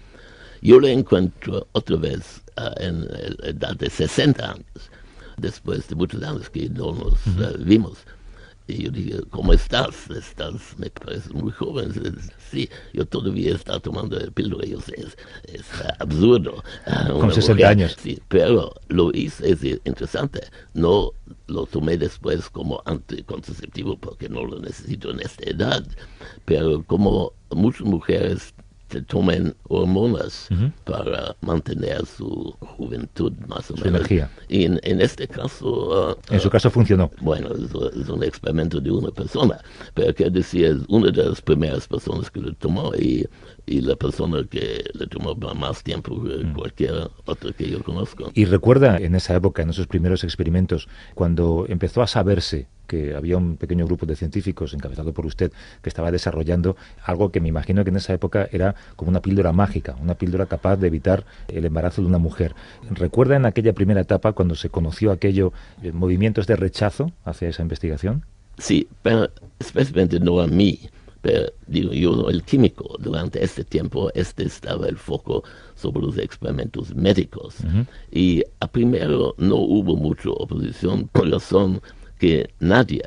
Speaker 20: Yo le encuentro otra vez uh, en la edad de 60 años, después de muchos años que no nos uh, vimos. Y yo dije, ¿cómo estás? Estás, me parece muy joven. Sí, yo todavía estaba tomando el píldora, yo sé, es, es absurdo.
Speaker 1: Con 60 años.
Speaker 20: Sí, pero lo hice, es interesante. No lo tomé después como anticonceptivo porque no lo necesito en esta edad, pero como muchas mujeres tomen hormonas para mantener su juventud más o menos.
Speaker 1: energía.
Speaker 20: Y en, este caso...
Speaker 1: Uh, en su caso funcionó.
Speaker 20: Bueno, es, un experimento de una persona, pero que decir, es una de las primeras personas que lo tomó y, y la persona que le tomó más tiempo que mm. cualquier otra que yo conozco.
Speaker 1: Y recuerda en esa época, en esos primeros experimentos, cuando empezó a saberse que había un pequeño grupo de científicos encabezado por usted que estaba desarrollando algo que me imagino que en esa época era como una píldora mágica, una píldora capaz de evitar el embarazo de una mujer. ¿Recuerda en aquella primera etapa cuando se conoció aquello, eh, movimientos de rechazo hacia esa investigación?
Speaker 20: Sí, pero especialmente no a mí, pero digo yo, el químico, durante este tiempo, este estaba el foco sobre los experimentos médicos. Y a primero no hubo mucha oposición por razón que nadie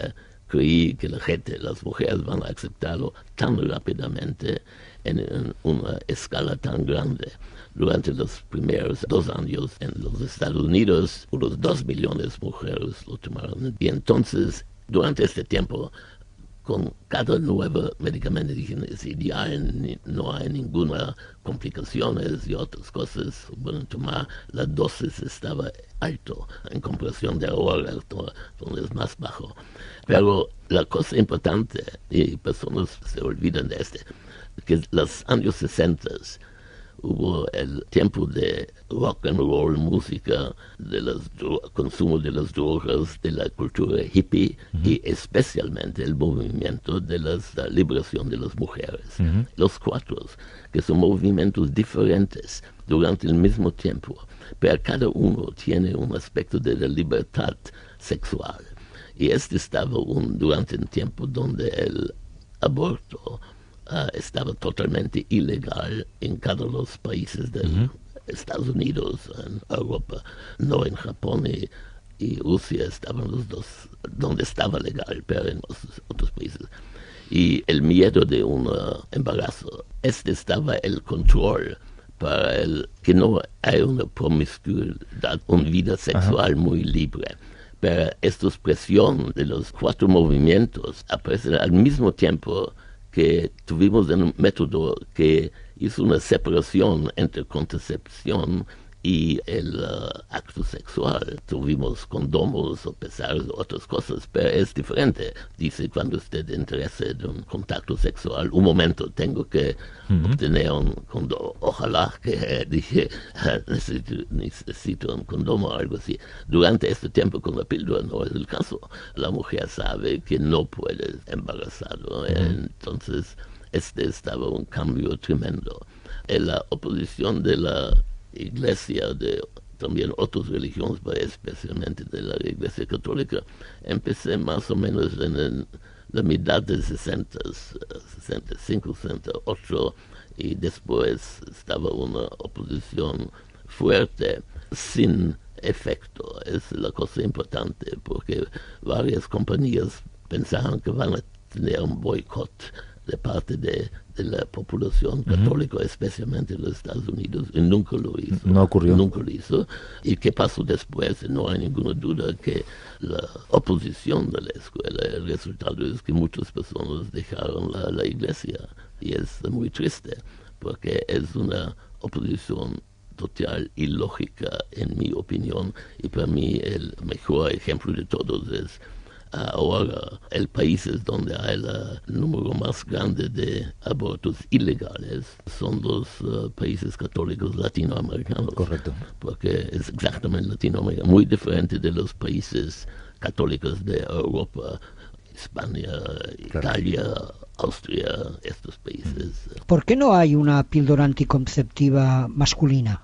Speaker 20: creía que la gente, las mujeres van a aceptarlo tan rápidamente en, una escala tan grande. Durante los primeros dos años en los Estados Unidos, unos dos millones de mujeres lo tomaron. Y entonces, durante este tiempo, con cada nuevo medicamento. Si ya no hay ninguna complicaciones y otras cosas bueno tomar la dosis estaba alto en comparación de ahora donde es más bajo. Pero la cosa importante y personas se olvidan de este que los años 60 hubo el tiempo de rock and roll, música, de los consumo de las drogas, de la cultura hippie y especialmente el movimiento de la liberación de las mujeres. Los cuatro, que son movimientos diferentes durante el mismo tiempo, pero cada uno tiene un aspecto de la libertad sexual. Y este estaba un, durante un tiempo donde el aborto uh, estaba totalmente ilegal en cada uno de los países de uh -huh. Estados Unidos, en Europa, no en Japón y, y, Rusia estaban los dos, donde estaba legal, pero en los otros países. Y el miedo de un uh, embarazo, este estaba el control para el que no hay una promiscuidad, una vida sexual muy libre pero esta presión de los cuatro movimientos aparecen al mismo tiempo que tuvimos un método que hizo una separación entre contracepción y el uh, acto sexual. Tuvimos condomos o pesares o otras cosas, pero es diferente. Dice, cuando usted interesa en un contacto sexual, un momento tengo que uh -huh. obtener un condomo. Ojalá que dije, necesito, necesito, un condomo o algo así. Durante este tiempo con la píldora no es el caso. La mujer sabe que no puede embarazar. Uh -huh. Entonces, este estaba un cambio tremendo. En la oposición de la iglesia, de también otras religiones, especialmente de la iglesia católica, empecé más o menos en la mitad de 60, 65, 68, y después estaba una oposición fuerte, sin efecto. Es la cosa importante, porque varias compañías pensaban que van a tener un boicot de parte de, la población católica, especialmente en los Estados Unidos, y nunca lo hizo.
Speaker 1: No ocurrió.
Speaker 20: Nunca lo hizo. ¿Y qué pasó después? No hay ninguna duda que la oposición de la escuela, el resultado es que muchas personas dejaron la, la iglesia. Y es muy triste, porque es una oposición total y lógica, en mi opinión. Y para mí el mejor ejemplo de todos es ahora el país es donde hay el número más grande de abortos ilegales son los uh, países católicos latinoamericanos.
Speaker 1: Correcto.
Speaker 20: Porque es exactamente Latinoamérica, muy diferente de los países católicos de Europa, España, Italia, Austria, estos países.
Speaker 19: ¿Por qué no hay una píldora anticonceptiva masculina?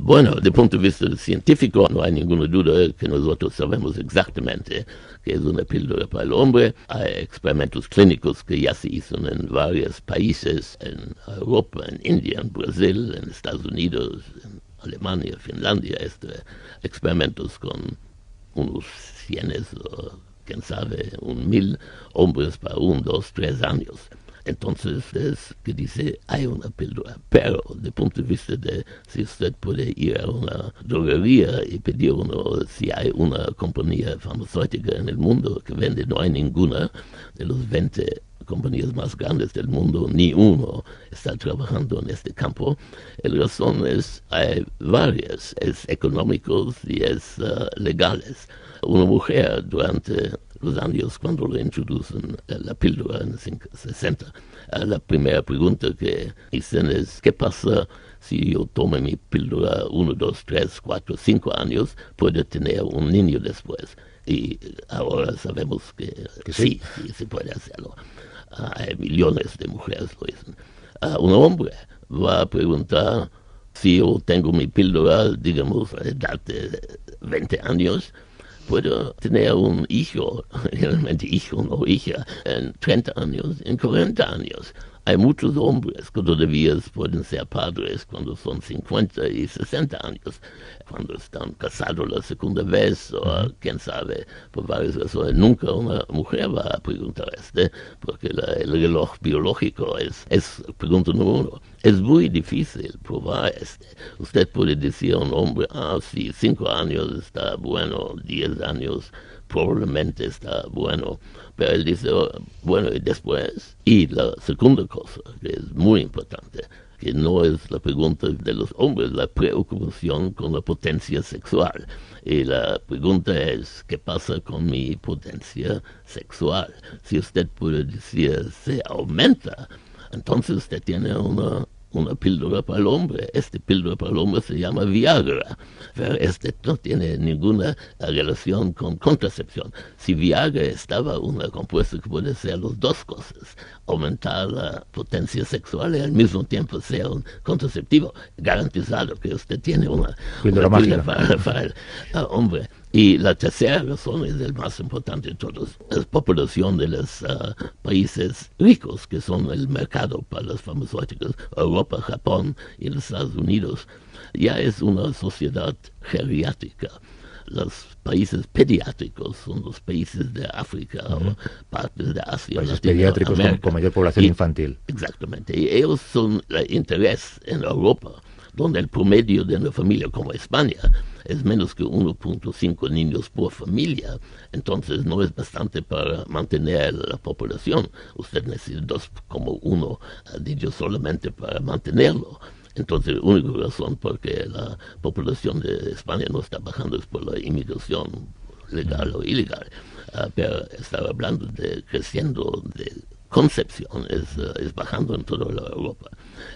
Speaker 20: Bueno, el punto de vista científico no hay ninguna duda que nosotros sabemos exactamente que es una píldora para el hombre. Hay experimentos clínicos que ya se hicieron en varios países, en Europa, en India, en Brasil, en Estados Unidos, en Alemania, Finlandia, este, experimentos con unos cienes o quién sabe, un mil hombres para un, dos, tres años. Entonces es que dice, hay una píldora, pero de punto de vista de si usted puede ir a una droguería y pedir uno, si hay una compañía farmacéutica en el mundo que vende, no hay ninguna de los 20 compañías más grandes del mundo, ni uno está trabajando en este campo. La razón es, hay varias, es económicos y es uh, legales. Una mujer durante los años cuando le introducen la píldora en 60. La primera pregunta que dicen es, ¿qué pasa si yo tomo mi píldora 1, 2, 3, 4, 5 años? Puede tener un niño después. Y ahora sabemos que, sí, sí, se puede hacerlo. hay millones de mujeres lo dicen. un hombre va a preguntar si yo tengo mi píldora, digamos, a edad de 20 años, puedo tener un hijo, realmente hijo, no hija, en 30 años, en 40 años. Hay muchos hombres que todavía pueden ser padres cuando son 50 y 60 años, cuando están casados la segunda vez o quién sabe, por varias razones. Nunca una mujer va a preguntar esto, porque el reloj biológico es, es pregunta número uno. Es muy difícil probar este. Usted puede decir a un hombre, ah, sí, cinco años está bueno, diez años probablemente está bueno, pero él dice, oh, bueno, y después. Y la segunda cosa, que es muy importante, que no es la pregunta de los hombres, la preocupación con la potencia sexual. Y la pregunta es, ¿qué pasa con mi potencia sexual? Si usted puede decir, se aumenta, entonces usted tiene una una píldora para el hombre. Este píldora para el hombre se llama Viagra, pero este no tiene ninguna relación con contracepción. Si Viagra estaba una compuesta que puede ser las dos cosas, aumentar la potencia sexual y al mismo tiempo ser un contraceptivo, garantizado que usted tiene una
Speaker 1: píldora,
Speaker 20: para, el hombre. Y la tercera razón es el más importante de todos, la población de los ah, países ricos, que son el mercado para las farmacéuticas, Europa, Japón y los Estados Unidos, ya es una sociedad geriátrica. Los países pediátricos son los países de África o partes de Asia.
Speaker 1: Países pediátricos con, mayor población infantil.
Speaker 20: Exactamente. Y ellos son el interés en Europa, donde el promedio de una familia como España es menos que 1.5 niños por familia, entonces no es bastante para mantener la población. Usted necesita 2,1 niños solamente para mantenerlo. Entonces, la única razón por que la población de España no está bajando es por la inmigración legal o ilegal. Ah, pero estaba hablando de creciendo de concepción es, eh, es bajando en toda la Europa.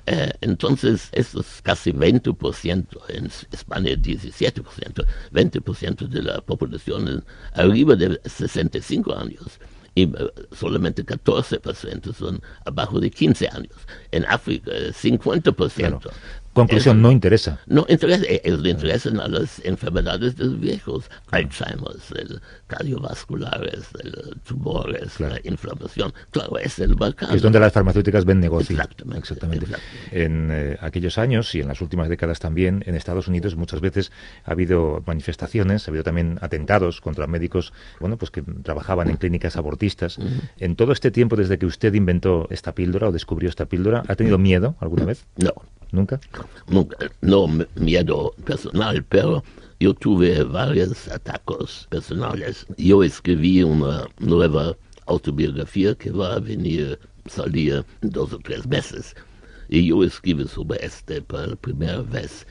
Speaker 20: Eh, entonces, eso es casi 20%, en España 17%, 20% de la población arriba de 65 años y eh, solamente 14% son abajo de 15 años. En África, 50%.
Speaker 1: Conclusión, no interesa.
Speaker 20: No interesa, eh, le interesan a las enfermedades de los viejos, Alzheimer, el cardiovasculares, el tumores, la inflamación. Claro, es el mercado.
Speaker 1: Es donde las farmacéuticas ven negocio. Exactamente. En eh, aquellos años y en las últimas décadas también, en Estados Unidos muchas veces ha habido manifestaciones, ha habido también atentados contra médicos, bueno, pues que trabajaban en clínicas abortistas. En todo este tiempo, desde que usted inventó esta píldora o descubrió esta píldora, ¿ha tenido miedo alguna vez?
Speaker 20: No.
Speaker 1: ¿Nunca?
Speaker 20: Nunca. No miedo personal, pero yo tuve varios ataques personales. Yo escribí una nueva autobiografía que va a venir, salir dos o tres meses. Y yo escribo sobre este por primera vez,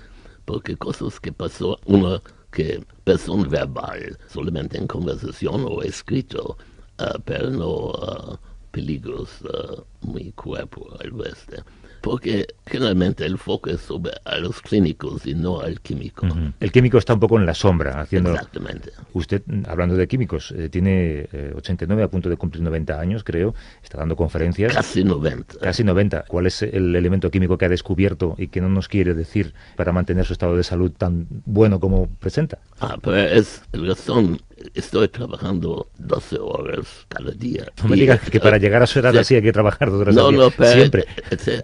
Speaker 20: porque cosas que pasó, una que persona verbal, solamente en conversación o escrito, uh, pero no uh, peligros uh, muy cuerpo, algo este porque generalmente el foco es sobre a los clínicos y no al químico.
Speaker 1: El químico está un poco en la sombra haciendo...
Speaker 20: Exactamente.
Speaker 1: Usted, hablando de químicos, eh, tiene 89 eh, a punto de cumplir 90 años, creo, está dando conferencias.
Speaker 20: Casi 90.
Speaker 1: Casi 90. ¿Cuál es el elemento químico que ha descubierto y que no nos quiere decir para mantener su estado de salud tan bueno como presenta?
Speaker 20: Ah, pero es el razón estoy trabajando 12 horas cada día.
Speaker 1: No me digas que para llegar a su edad así hay que trabajar 12 horas no, No, pero siempre.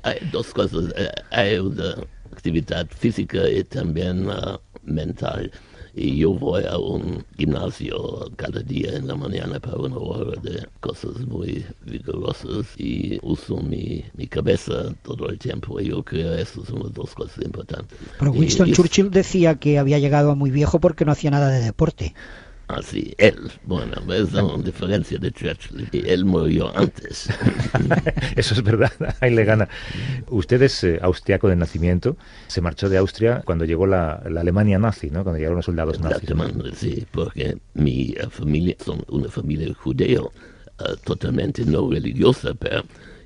Speaker 20: Hay dos cosas. Eh, hay una actividad física y también uh, mental. Y yo voy a un gimnasio cada día en la mañana para una hora de cosas muy vigorosas y uso mi, mi cabeza todo el tiempo. Y yo creo que esas son las dos cosas importantes.
Speaker 19: Pero Winston Churchill decía que había llegado a muy viejo porque no hacía nada de deporte.
Speaker 20: Así, él, bueno, es una diferencia de Churchill. Y él murió antes.
Speaker 1: Eso es verdad, ahí le gana. Usted es eh, austriaco de nacimiento, se marchó de Austria cuando llegó la, Alemania nazi, ¿no? Cuando llegaron los soldados nazis.
Speaker 20: sí, porque mi uh, familia son una familia judeo, uh, totalmente no religiosa, pero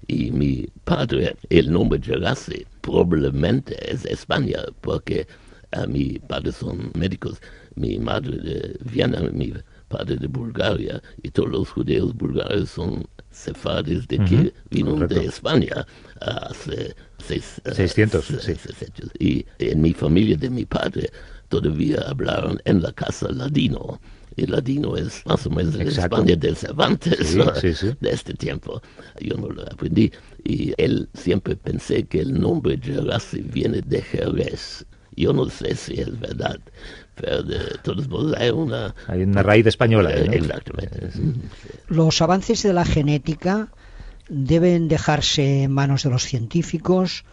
Speaker 20: y mi padre, el nombre Gerasi, probablemente es España, porque uh, mi padre son médicos mi madre de Viena, mi padre de Bulgaria, y todos los judíos bulgares son sefardis de que vino de España hace seis,
Speaker 1: 600. sí.
Speaker 20: Y en mi familia de mi padre todavía hablaron en la casa ladino. Y ladino es más o menos en España de Cervantes, de este tiempo. Yo no lo aprendí. Y él siempre pensé que el nombre Gerasi viene de Jerez. Yo no sé si es verdad, pero de todos modos hay una...
Speaker 1: Hay una raíz española.
Speaker 20: ¿no? Exactamente.
Speaker 19: Los avances de la genética deben dejarse en manos de los científicos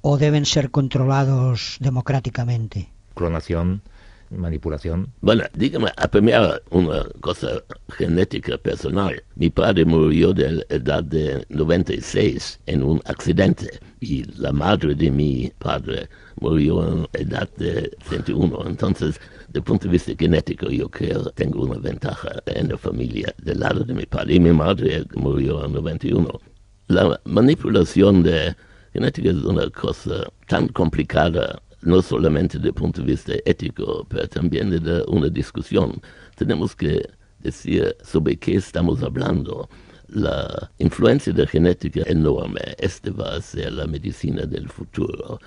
Speaker 19: o deben ser controlados democráticamente.
Speaker 1: Clonación manipulación.
Speaker 20: Bueno, dígame, a primera una cosa genética personal. Mi padre murió de la edad de 96 en un accidente y la madre de mi padre murió en la edad de 101. Entonces, desde el punto de vista genético, yo creo que tengo una ventaja en la familia del lado de mi padre. Y mi madre murió en 91. La manipulación de genética es una cosa tan complicada no solamente el punto de vista ético, pero también de una discusión. Tenemos que decir sobre qué estamos hablando. La influencia de genética enorme. Este va a ser la medicina del futuro,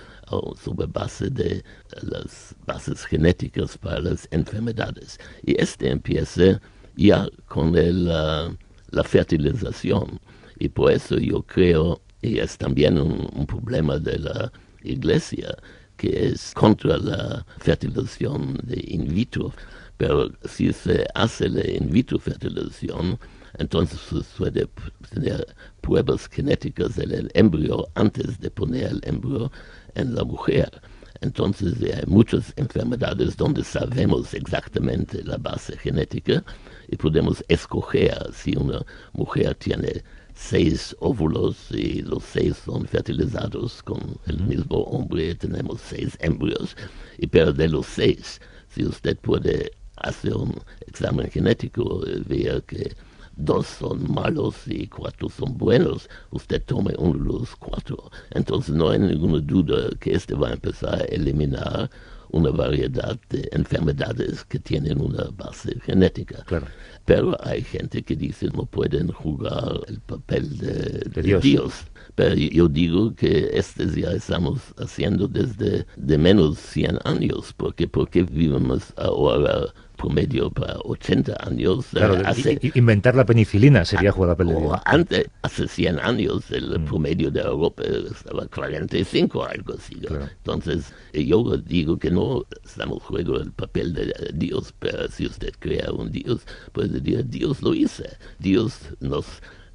Speaker 20: sobre base de las bases genéticas para las enfermedades. Y este empieza ya con la fertilización. Y por eso yo creo, y es también un problema de la iglesia, que es contra la fertilización de in vitro, pero si se hace la in vitro fertilización, entonces se puede tener pruebas genéticas del embrión antes de poner el embrión en la mujer. Entonces hay muchas enfermedades donde sabemos exactamente la base genética y podemos escoger si una mujer tiene seis óvulos y los seis son fertilizados con el mismo hombre, tenemos seis embrios, y pero de los seis, si usted puede hacer un examen genético, ver que dos son malos y cuatro son buenos, usted tome uno de los cuatro. Entonces no hay ninguna duda que este va a empezar a eliminar una variedad de enfermedades que tienen una base genética.
Speaker 1: Claro.
Speaker 20: Pero hay gente que dice no pueden jugar el papel de, Dios. Pero yo digo que este ya estamos haciendo desde de menos 100 años, porque porque vivimos ahora promedio para 80 años.
Speaker 1: Claro, inventar la penicilina sería jugar la penicilina.
Speaker 20: Antes, hace 100 años, el mm. promedio de Europa estaba 45, algo así. Entonces, yo digo que no estamos jugando el papel de Dios, pero si usted crea un Dios, puede decir, Dios lo hizo. Dios nos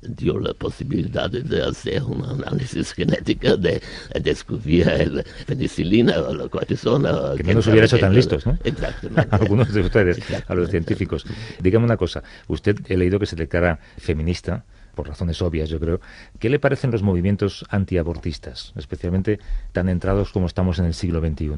Speaker 20: dio la posibilidad de hacer un análisis genético, de, descubrir la penicilina o la cortisona.
Speaker 1: Que no nos hubiera hecho tan listos, ¿no?
Speaker 20: Exactamente.
Speaker 1: Algunos de ustedes, a los científicos. Dígame una cosa, usted he leído que se declara feminista, por razones obvias, yo creo. ¿Qué le parecen los movimientos antiabortistas, especialmente tan entrados como estamos en el siglo XXI?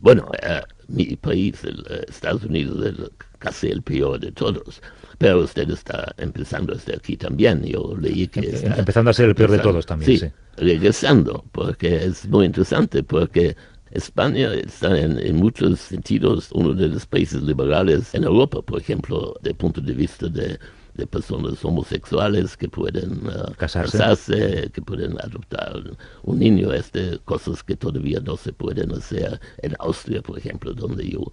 Speaker 20: Bueno, eh, mi país, eh, Estados Unidos, casi el peor de todos. Pero usted está empezando desde aquí también. Yo leí que está
Speaker 1: empezando a ser el peor de todos también. Sí,
Speaker 20: regresando, porque es muy interesante, porque España está en, en, muchos sentidos uno de los países liberales en Europa, por ejemplo, desde el punto de vista de, de personas homosexuales que pueden uh, casarse. que pueden adoptar un niño, este, cosas que todavía no se pueden hacer en Austria, por ejemplo, donde yo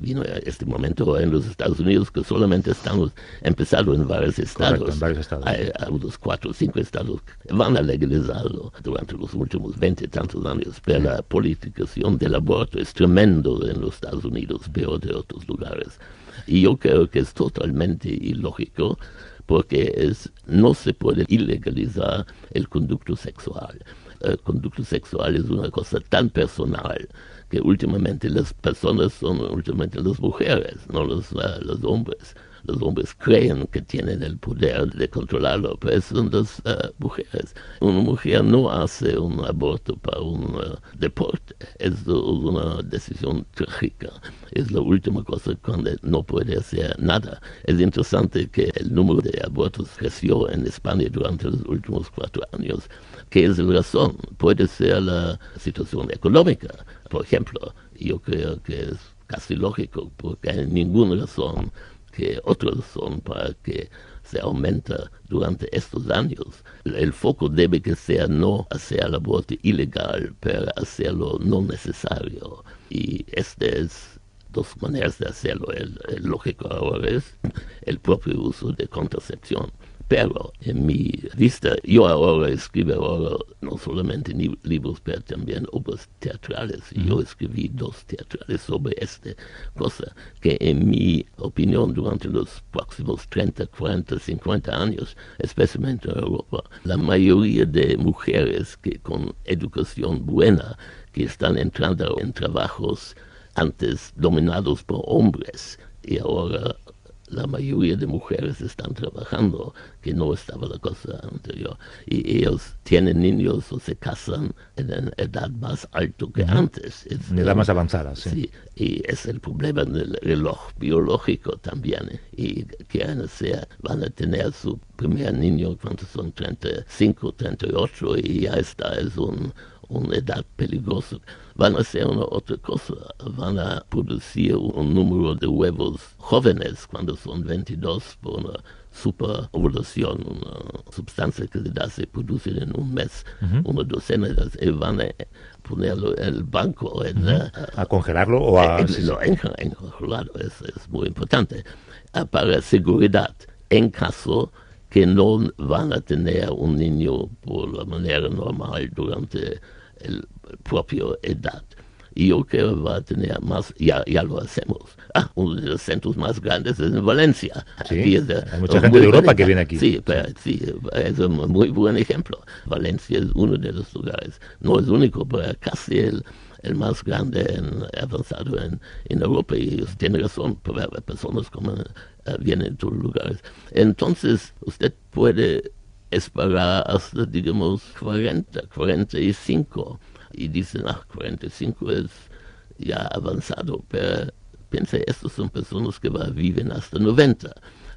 Speaker 20: vino este momento en los Estados Unidos que solamente estamos empezando en varios estados.
Speaker 1: en varios estados.
Speaker 20: Hay, unos cuatro o cinco estados que van a legalizarlo durante los últimos veinte tantos años. Pero la politización del aborto es tremendo en los Estados Unidos, peor de otros lugares. Y yo creo que es totalmente ilógico porque es, no se puede ilegalizar el conducto sexual. El conducto sexual es una cosa tan personal que últimamente las personas son últimamente las mujeres, no los, los hombres. Los hombres creen que tienen el poder de controlarlo, pero son las uh, mujeres. Una mujer no hace un aborto para un uh, deporte, es una decisión trágica. Es la última cosa cuando no puede hacer nada. Es interesante que el número de abortos creció en España durante los últimos cuatro años. ¿Qué es la razón? Puede ser la situación económica por ejemplo, yo creo que es casi lógico, porque hay ninguna razón que otra razón para que se aumenta durante estos años. El foco debe que ser no hacer el aborto ilegal, pero hacerlo no necesario. Y este es dos maneras de hacerlo. el lógico ahora es el propio uso de contracepción. Pero en mi vista, yo ahora escribo ahora no solamente libros, pero también obras teatrales. Yo escribí dos teatrales sobre esta cosa, que en mi opinión durante los próximos 30, 40, 50 años, especialmente en Europa, la mayoría de mujeres que con educación buena, que están entrando en trabajos antes dominados por hombres, y ahora la mayoría de mujeres están trabajando, que no estaba la cosa anterior. Y ellos tienen niños o se casan en edad más alta que antes.
Speaker 1: en edad más avanzada, sí.
Speaker 20: sí. Y es el problema del reloj biológico también. Y quieren ser, van a tener su primer niño cuando son 35, 38 y ya está, es un, una edad peligrosa van a hacer una otra cosa, van a producir un número de huevos jóvenes cuando son 22 por una superovulación, una sustancia que se produce en un mes, una docena de y van a ponerlo en el banco. En,
Speaker 1: ¿A congelarlo o a...?
Speaker 20: En, en, congelarlo, es, es muy importante. Ah, para seguridad, en caso que no van a tener un niño por la manera normal durante el propio edad. Y yo creo que va a tener más, ya, ya lo hacemos. Ah, uno de los centros más grandes es en Valencia.
Speaker 1: Sí, hay mucha gente de Europa que viene aquí.
Speaker 20: Sí, sí, es un muy buen ejemplo. Valencia es uno de los lugares, no es único, pero casi el, el más grande en, avanzado en, en Europa y ellos tienen razón, personas como uh, vienen de todos lugares. Entonces, usted puede esperar hasta, digamos, 40, 45 y dicen, ah, 45 es ya avanzado, pero piensa, estos son personas que viven hasta 90.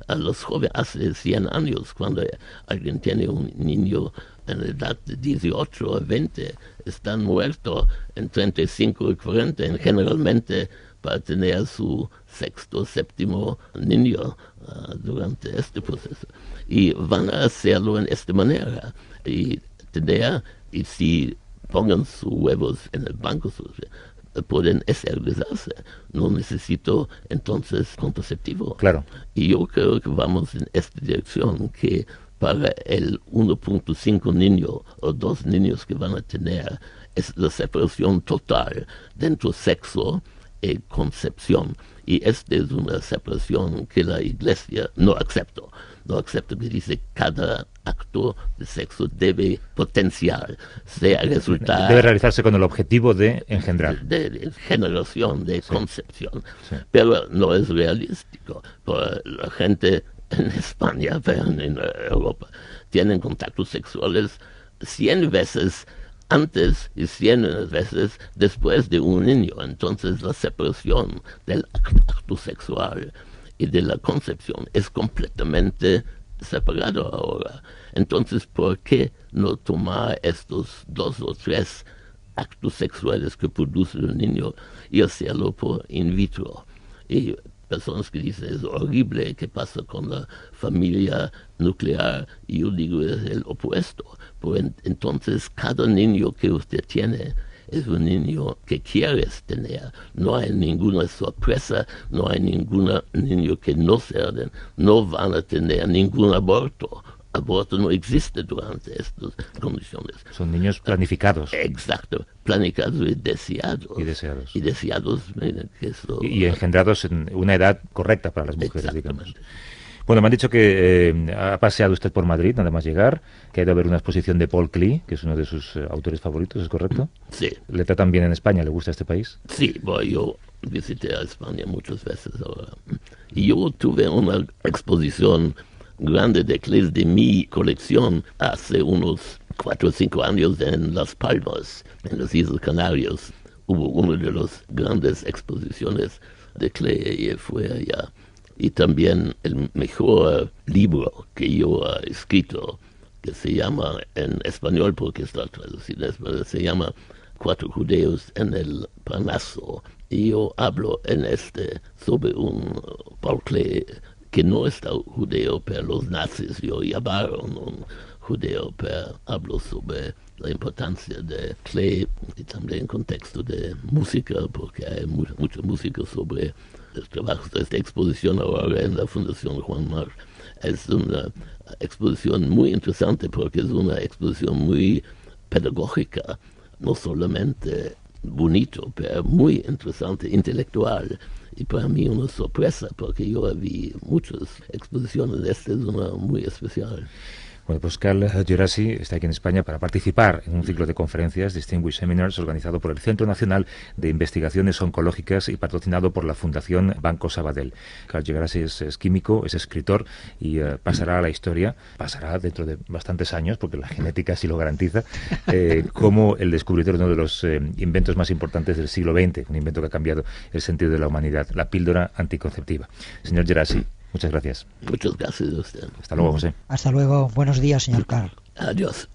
Speaker 20: a los jóvenes hace 100 años, cuando alguien tiene un niño en edad de 18 a 20, están muertos en 35 y 40, generalmente para tener su sexto, séptimo niño uh, durante este proceso. Y van a hacerlo en esta manera. Y tener, y si pongan sus huevos en el banco, pueden esterilizarse. No necesito entonces contraceptivo.
Speaker 1: Claro.
Speaker 20: Y yo creo que vamos en esta dirección, que para el 1.5 niño o dos niños que van a tener es la separación total dentro sexo y concepción. Y esta es una separación que la iglesia no acepta. No dice cada acto de sexo debe potenciar, sea resultar...
Speaker 1: Debe realizarse con el objetivo de engendrar.
Speaker 20: De, generación, de concepción. Pero no es realístico. la gente en España, en Europa, tienen contactos sexuales 100 veces antes y 100 veces después de un niño. Entonces la separación del acto sexual y de la concepción es completamente separado ahora. Entonces, ¿por qué no tomar estos dos o tres actos sexuales que produce el niño y hacerlo por in vitro? Y personas que dicen es horrible, ¿qué pasa con la familia nuclear? Y yo digo es el opuesto. Pues entonces cada niño que usted tiene es un niño que quieres tener. No hay ninguna sorpresa, no hay ningún niño que no den, no van a tener ningún aborto. Aborto no existe durante estas condiciones.
Speaker 1: Son niños planificados.
Speaker 20: Exacto, planificados y deseados.
Speaker 1: Y deseados.
Speaker 20: Y deseados.
Speaker 1: y, engendrados en una edad correcta para las mujeres, digamos. Bueno, me han dicho que eh, ha paseado usted por Madrid, nada más llegar, que ha ido a ver una exposición de Paul Klee, que es uno de sus eh, autores favoritos, ¿es correcto?
Speaker 20: Sí.
Speaker 1: ¿Le tratan bien en España? ¿Le gusta este país?
Speaker 20: Sí, bueno, yo visité a España muchas veces ahora. Y yo tuve una exposición grande de Klee de mi colección hace unos cuatro o cinco años en Las Palmas, en las Islas Canarias. Hubo una de las grandes exposiciones de Klee y fue allá y también el mejor libro que yo he escrito, que se llama en español, porque está traducido en español, se llama Cuatro Judeos en el Parnaso. Y yo hablo en este sobre un Barclay que no está judeo, pero los nazis yo llamaron un judeo, pero hablo sobre la importancia de Clay y también en contexto de música, porque hay mucha música sobre trabajos de esta exposición ahora en la Fundación Juan Mar. Es una exposición muy interesante porque es una exposición muy pedagógica, no solamente bonito, pero muy interesante, intelectual. Y para mí una sorpresa porque yo vi muchas exposiciones, esta es una muy especial.
Speaker 1: Bueno, pues Carl Gerasi está aquí en España para participar en un ciclo de conferencias, Distinguished Seminars, organizado por el Centro Nacional de Investigaciones Oncológicas y patrocinado por la Fundación Banco Sabadell. Carl Gerasi es, químico, es escritor y eh, pasará a la historia, pasará dentro de bastantes años, porque la genética sí lo garantiza, eh, como el descubridor de uno de los eh, inventos más importantes del siglo XX, un invento que ha cambiado el sentido de la humanidad, la píldora anticonceptiva. Señor Gerasi, Muchas gracias.
Speaker 20: Muchas gracias a usted.
Speaker 1: Hasta luego, José.
Speaker 19: Hasta luego. Buenos días, señor Carl.
Speaker 20: Adiós.